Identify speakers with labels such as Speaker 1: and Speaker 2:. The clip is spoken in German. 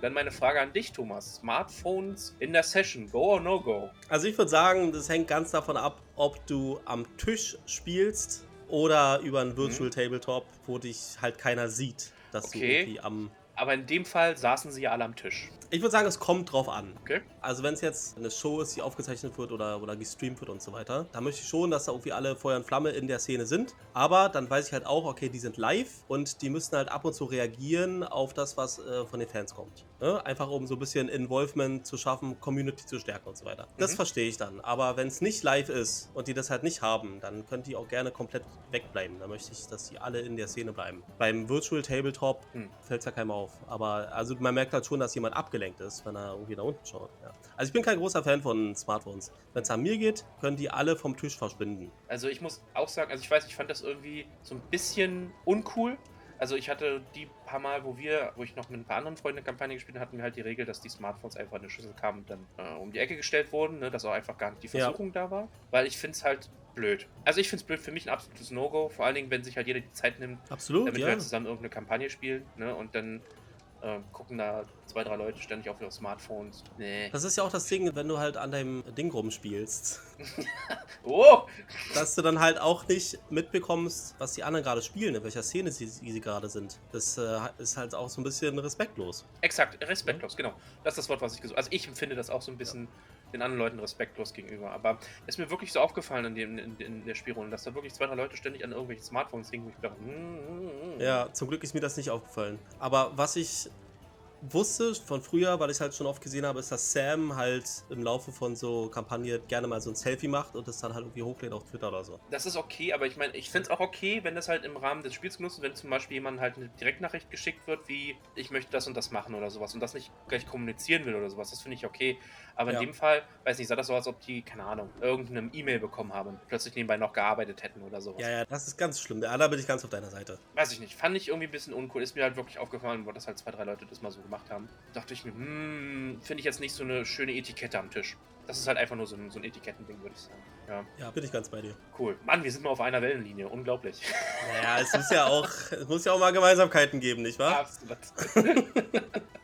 Speaker 1: Dann meine Frage an dich, Thomas. Smartphones in der Session, go or no go?
Speaker 2: Also ich würde sagen, das hängt ganz davon ab, ob du am Tisch spielst oder über einen Virtual mhm. Tabletop, wo dich halt keiner sieht, dass okay. du irgendwie am
Speaker 1: aber in dem Fall saßen sie ja alle am Tisch.
Speaker 2: Ich würde sagen, es kommt drauf an. Okay. Also wenn es jetzt eine Show ist, die aufgezeichnet wird oder, oder gestreamt wird und so weiter, da möchte ich schon, dass da irgendwie alle Feuer und Flamme in der Szene sind. Aber dann weiß ich halt auch, okay, die sind live und die müssen halt ab und zu reagieren auf das, was äh, von den Fans kommt. Ne? Einfach um so ein bisschen Involvement zu schaffen, Community zu stärken und so weiter. Das mhm. verstehe ich dann. Aber wenn es nicht live ist und die das halt nicht haben, dann könnt die auch gerne komplett wegbleiben. Da möchte ich, dass die alle in der Szene bleiben. Beim Virtual Tabletop mhm. fällt es ja keinem auf. Aber also man merkt halt schon, dass jemand abgelenkt ist, wenn er irgendwie nach unten schaut. Ja. Also ich bin kein großer Fan von Smartphones. Wenn es an mir geht, können die alle vom Tisch verschwinden.
Speaker 1: Also ich muss auch sagen, also ich weiß, ich fand das irgendwie so ein bisschen uncool also ich hatte die paar Mal, wo wir, wo ich noch mit ein paar anderen Freunden eine Kampagne gespielt habe, hatten wir halt die Regel, dass die Smartphones einfach in eine Schüssel kamen und dann äh, um die Ecke gestellt wurden, ne, dass auch einfach gar nicht die Versuchung ja. da war. Weil ich finde es halt blöd. Also ich finde es blöd, für mich ein absolutes No-Go, vor allen Dingen, wenn sich halt jeder die Zeit nimmt,
Speaker 2: Absolut,
Speaker 1: damit
Speaker 2: ja.
Speaker 1: wir halt zusammen irgendeine Kampagne spielen, ne, und dann äh, gucken da zwei, drei Leute ständig auf ihre Smartphones.
Speaker 2: Nee. Das ist ja auch das Ding, wenn du halt an deinem Ding rumspielst.
Speaker 1: oh!
Speaker 2: Dass du dann halt auch nicht mitbekommst, was die anderen gerade spielen, in welcher Szene sie, sie gerade sind. Das äh, ist halt auch so ein bisschen respektlos.
Speaker 1: Exakt, respektlos, ja. genau. Das ist das Wort, was ich gesucht habe. Also ich empfinde das auch so ein bisschen ja. den anderen Leuten respektlos gegenüber. Aber es ist mir wirklich so aufgefallen in, dem, in, in der Spielrunde, dass da wirklich zwei, drei Leute ständig an irgendwelchen Smartphones hingen, ich dachte, mm,
Speaker 2: mm, mm. Ja, zum Glück ist mir das nicht aufgefallen. Aber was ich wusste von früher, weil ich halt schon oft gesehen habe, ist, dass Sam halt im Laufe von so Kampagnen gerne mal so ein Selfie macht und das dann halt irgendwie hochlädt auf Twitter oder so.
Speaker 1: Das ist okay, aber ich meine, ich finde es auch okay, wenn das halt im Rahmen des Spiels genutzt wird, wenn zum Beispiel jemand halt eine Direktnachricht geschickt wird, wie ich möchte das und das machen oder sowas und das nicht gleich kommunizieren will oder sowas. Das finde ich okay. Aber ja. in dem Fall, weiß nicht, sah das so, als ob die, keine Ahnung, irgendeine E-Mail bekommen haben und plötzlich nebenbei noch gearbeitet hätten oder sowas.
Speaker 2: Ja, ja, das ist ganz schlimm. Da bin ich ganz auf deiner Seite.
Speaker 1: Weiß ich nicht. Fand ich irgendwie ein bisschen uncool. Ist mir halt wirklich aufgefallen, wo das halt zwei, drei Leute das mal so gemacht haben. Dachte ich mir, hm, finde ich jetzt nicht so eine schöne Etikette am Tisch. Das ist halt einfach nur so ein, so ein Etikettending, würde ich sagen.
Speaker 2: Ja. ja, bin ich ganz bei dir.
Speaker 1: Cool. Mann, wir sind mal auf einer Wellenlinie. Unglaublich.
Speaker 2: Naja, es muss ja auch, es muss ja auch mal Gemeinsamkeiten geben, nicht wahr? Absolut.